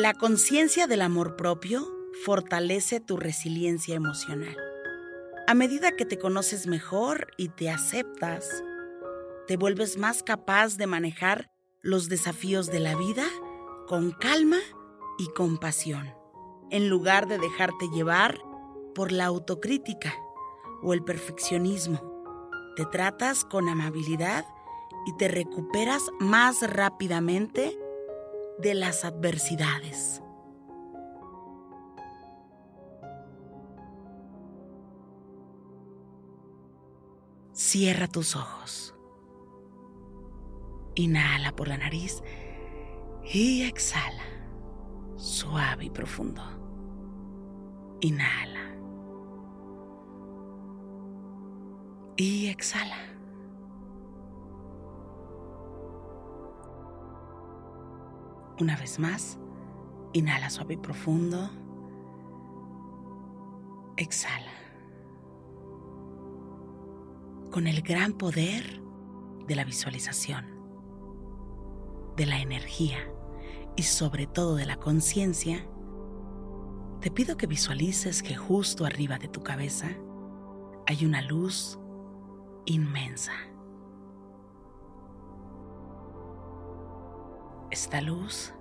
La conciencia del amor propio fortalece tu resiliencia emocional. A medida que te conoces mejor y te aceptas, te vuelves más capaz de manejar los desafíos de la vida con calma y compasión, en lugar de dejarte llevar por la autocrítica o el perfeccionismo. Te tratas con amabilidad y te recuperas más rápidamente de las adversidades. Cierra tus ojos. Inhala por la nariz y exhala, suave y profundo. Inhala. Y exhala. Una vez más, inhala suave y profundo. Exhala. Con el gran poder de la visualización, de la energía y sobre todo de la conciencia, te pido que visualices que justo arriba de tu cabeza hay una luz inmensa. Esta luz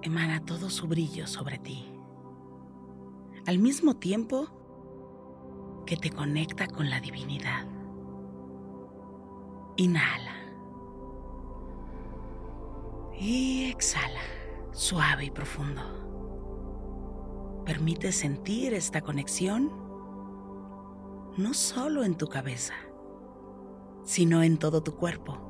emana todo su brillo sobre ti, al mismo tiempo que te conecta con la divinidad. Inhala. Y exhala, suave y profundo. Permite sentir esta conexión no solo en tu cabeza, sino en todo tu cuerpo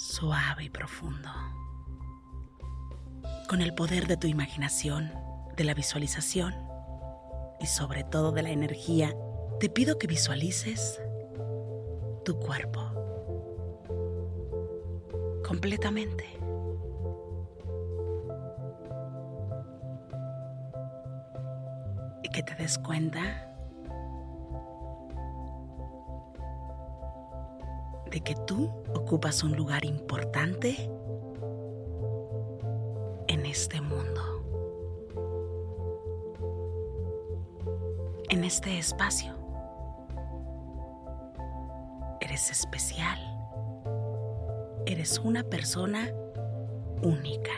suave y profundo. Con el poder de tu imaginación, de la visualización y sobre todo de la energía, te pido que visualices tu cuerpo completamente. Y que te des cuenta de que tú ocupas un lugar importante en este mundo, en este espacio. Eres especial. Eres una persona única.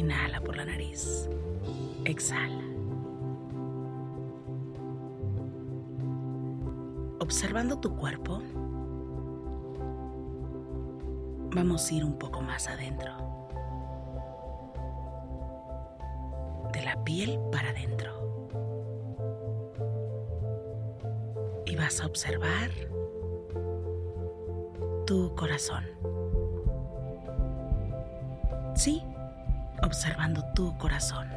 Inhala por la nariz. Exhala. Observando tu cuerpo, vamos a ir un poco más adentro. De la piel para adentro vas a observar tu corazón. Observando tu corazón,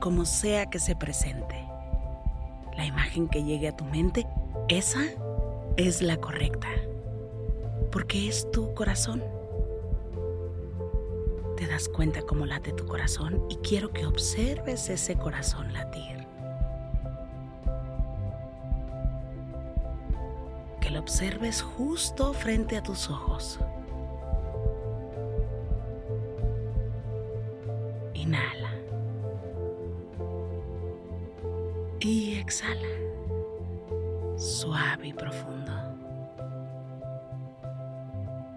como sea que se presente. La imagen que llegue a tu mente, esa es la correcta, porque es tu corazón. Te das cuenta cómo late tu corazón y quiero que observes ese corazón latir. Que lo observes justo frente a tus ojos. Exhala. Suave y profundo.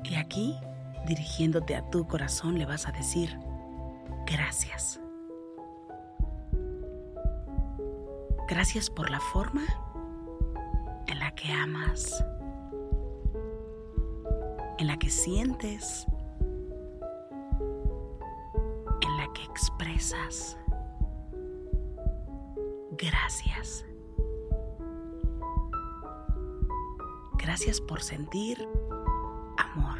Y aquí, dirigiéndote a tu corazón, le vas a decir, gracias. Gracias por la forma en la que amas, en la que sientes expresas. Gracias. Gracias por sentir amor.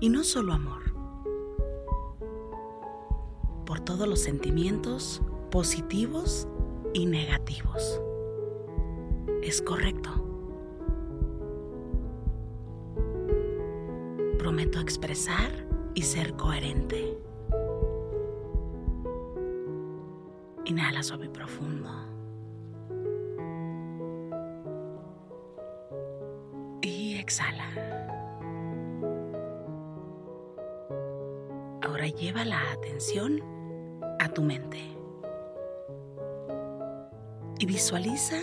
Y no solo amor. Por todos los sentimientos positivos y negativos. Es correcto. Prometo expresar y ser coherente. Inhala suave y profundo. Y exhala. Ahora lleva la atención a tu mente. Y visualiza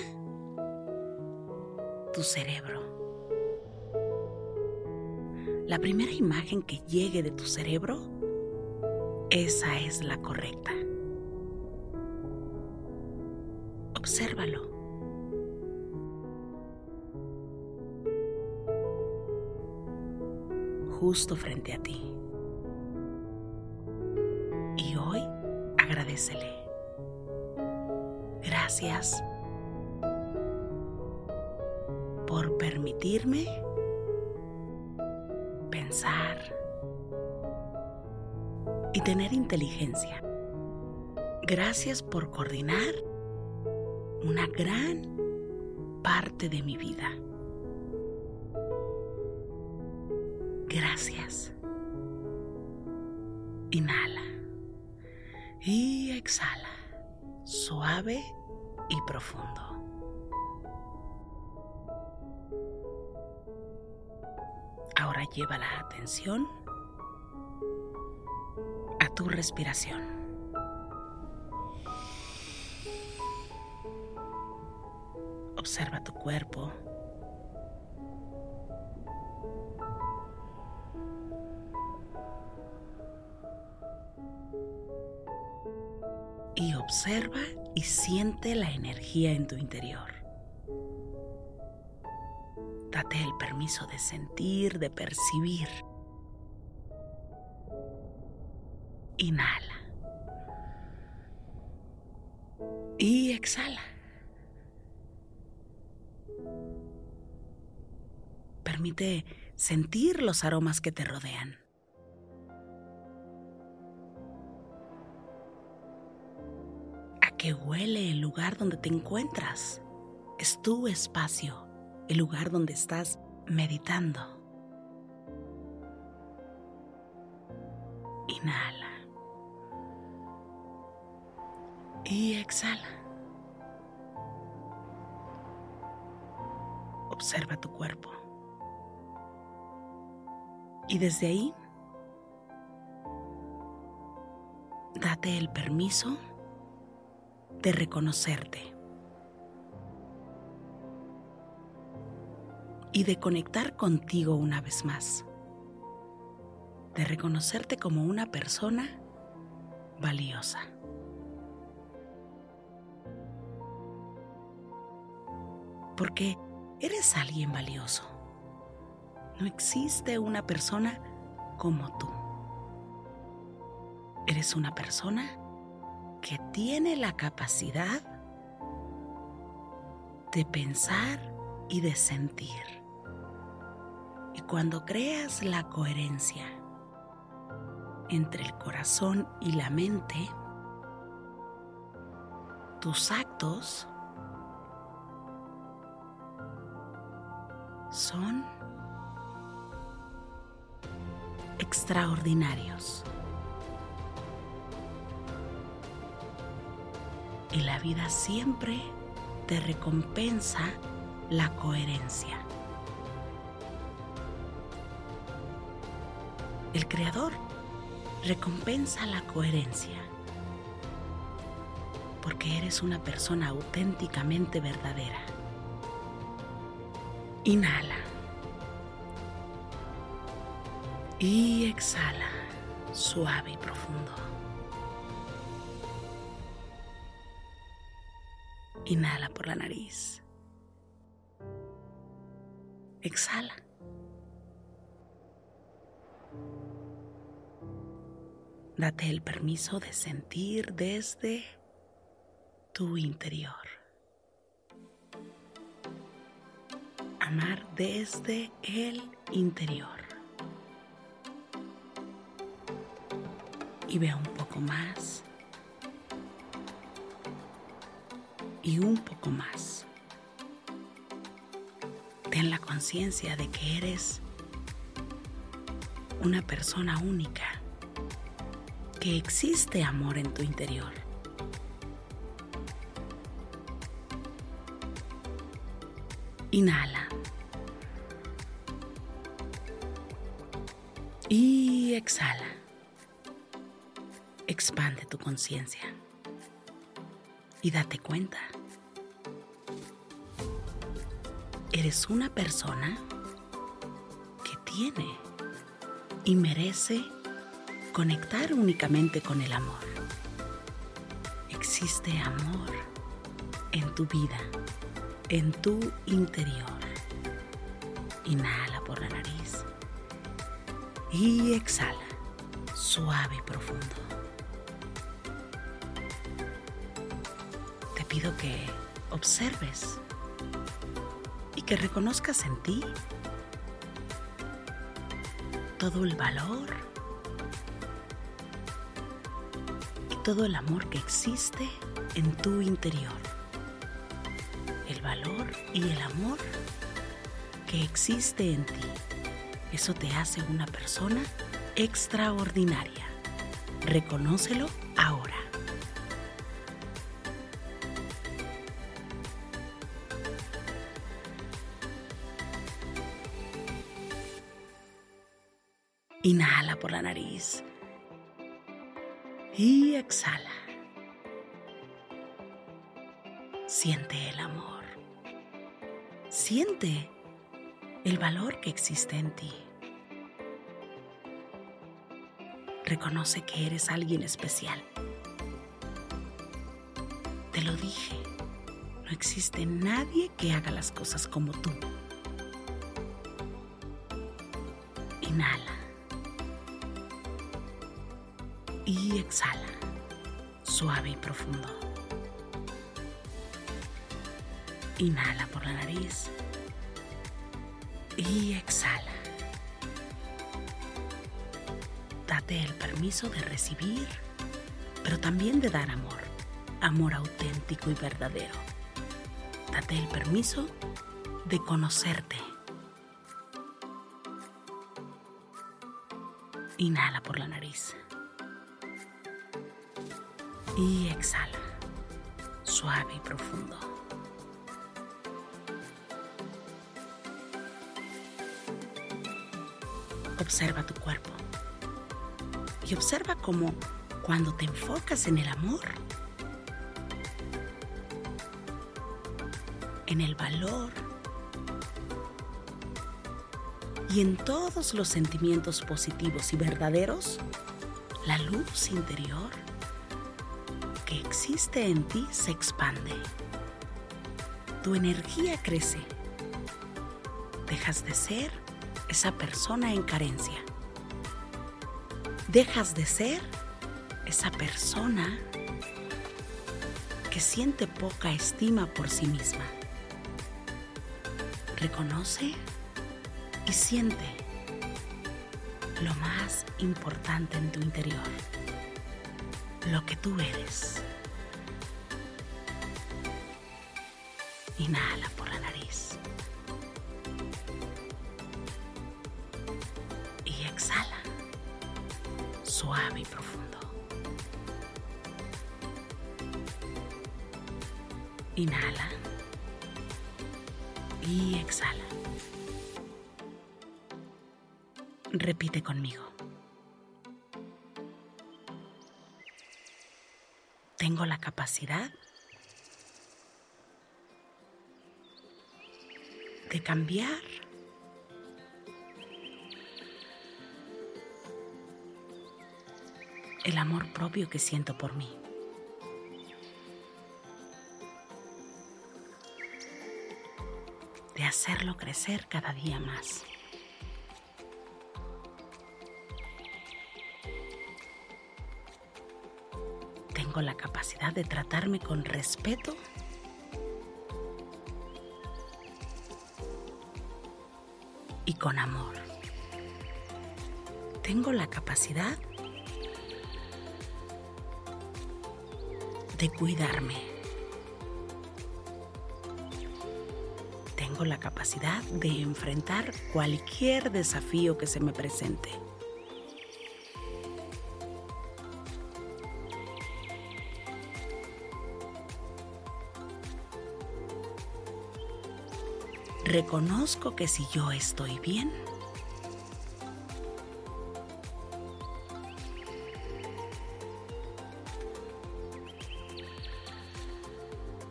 tu cerebro. La primera imagen que llegue de tu cerebro, esa es la correcta. Justo frente a ti. Y hoy agradecele. Gracias por permitirme pensar y tener inteligencia. Gracias por coordinar una gran parte de mi vida. Y profundo. Ahora lleva la atención a tu respiración. Observa tu cuerpo. Y observa y siente la energía en tu interior. Date el permiso de sentir, de percibir. Inhala. Y exhala. Permite sentir los aromas que te rodean. ¿A qué huele el lugar donde te encuentras? Es tu espacio, el lugar donde estás meditando. Inhala. Y exhala. Observa tu cuerpo. Y desde ahí, date el permiso de reconocerte y de conectar contigo una vez más, de reconocerte como una persona valiosa. Porque eres alguien valioso. No existe una persona como tú. Eres una persona que tiene la capacidad de pensar y de sentir. Y cuando creas la coherencia entre el corazón y la mente, tus actos son extraordinarios. Y la vida siempre te recompensa la coherencia. El Creador recompensa la coherencia porque eres una persona auténticamente verdadera. Inhala. Y exhala, suave y profundo. Inhala por la nariz. Exhala. Date el permiso de sentir desde tu interior. Amar desde el interior. Y ve un poco más. Y un poco más. Ten la conciencia de que eres una persona única, que existe amor en tu interior. Inhala. Y exhala. Expande tu conciencia. Y date cuenta. Eres una persona que tiene y merece conectar únicamente con el amor. Existe amor en tu vida en tu interior. Inhala por la nariz y exhala, suave y profundo. Pido que observes y que reconozcas en ti todo el valor y todo el amor que existe en tu interior el valor y el amor que existe en ti. Eso te hace una persona extraordinaria. Reconócelo ahora. Por la nariz y exhala. Siente el amor. Siente el valor que existe en ti. Reconoce que eres alguien especial. Te lo dije, no existe nadie que haga las cosas como tú. Inhala. Y exhala, suave y profundo. Inhala por la nariz y exhala. Date el permiso de recibir, pero también de dar amor, amor auténtico y verdadero. Date el permiso de conocerte. Inhala por la nariz. Y exhala, suave y profundo. Observa tu cuerpo y observa cómo cuando te enfocas en el amor, en el valor y en todos los sentimientos positivos y verdaderos, la luz interior que existe en ti se expande. Tu energía crece. Dejas de ser esa persona en carencia. Dejas de ser esa persona que siente poca estima por sí misma. Reconoce y siente lo más importante en tu interior, lo que tú eres. Inhala por la nariz. Y exhala, suave y profundo. Inhala y exhala. Repite conmigo. Tengo la capacidad cambiar el amor propio que siento por mí. De hacerlo crecer cada día más. Tengo la capacidad de tratarme con respeto con amor. Tengo la capacidad de cuidarme. Tengo la capacidad de enfrentar cualquier desafío que se me presente. Reconozco que si yo estoy bien,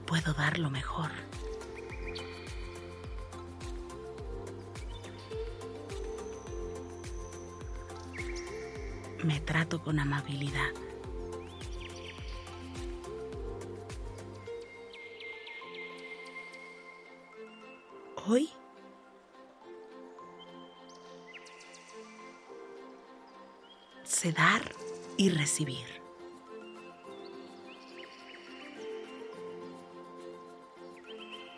puedo dar lo mejor. Me trato con amabilidad. Sé dar y recibir.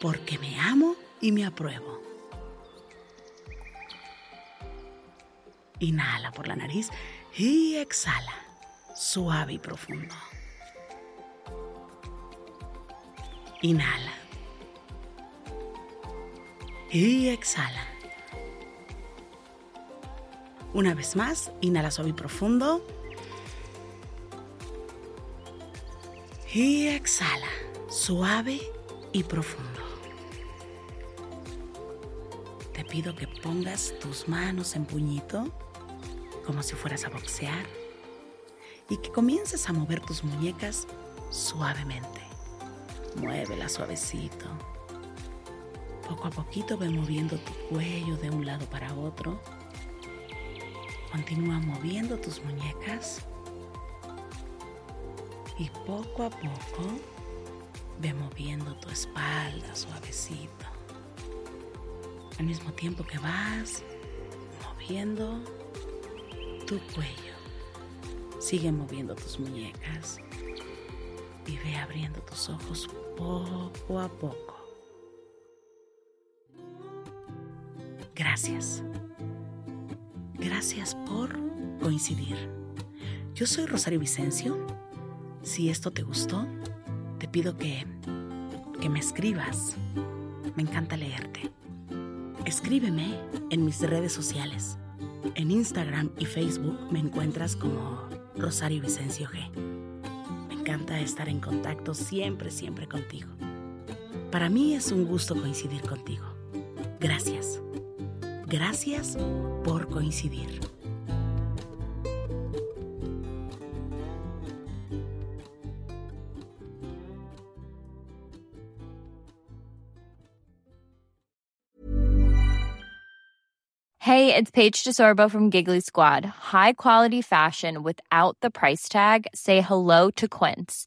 Porque me amo y me apruebo. Inhala por la nariz y exhala, suave y profundo. Inhala y exhala. Una vez más, inhala suave y profundo. Y exhala, suave y profundo. Te pido que pongas tus manos en puñito, como si fueras a boxear, y que comiences a mover tus muñecas suavemente. Muévela suavecito poco a poquito ve moviendo tu cuello de un lado para otro. Continúa moviendo tus muñecas. Y poco a poco ve moviendo tu espalda suavecito. Al mismo tiempo que vas moviendo tu cuello. Sigue moviendo tus muñecas y ve abriendo tus ojos poco a poco. Gracias. Gracias por coincidir. Yo soy Rosario Vicencio. Si esto te gustó, te pido que, que me escribas. Me encanta leerte. Escríbeme en mis redes sociales. En Instagram y Facebook me encuentras como Rosario Vicencio G. Me encanta estar en contacto siempre, siempre contigo. Para mí es un gusto coincidir contigo. Gracias. Gracias por coincidir. Hey, it's Paige DeSorbo from Giggly Squad. High quality fashion without the price tag. Say hello to Quince.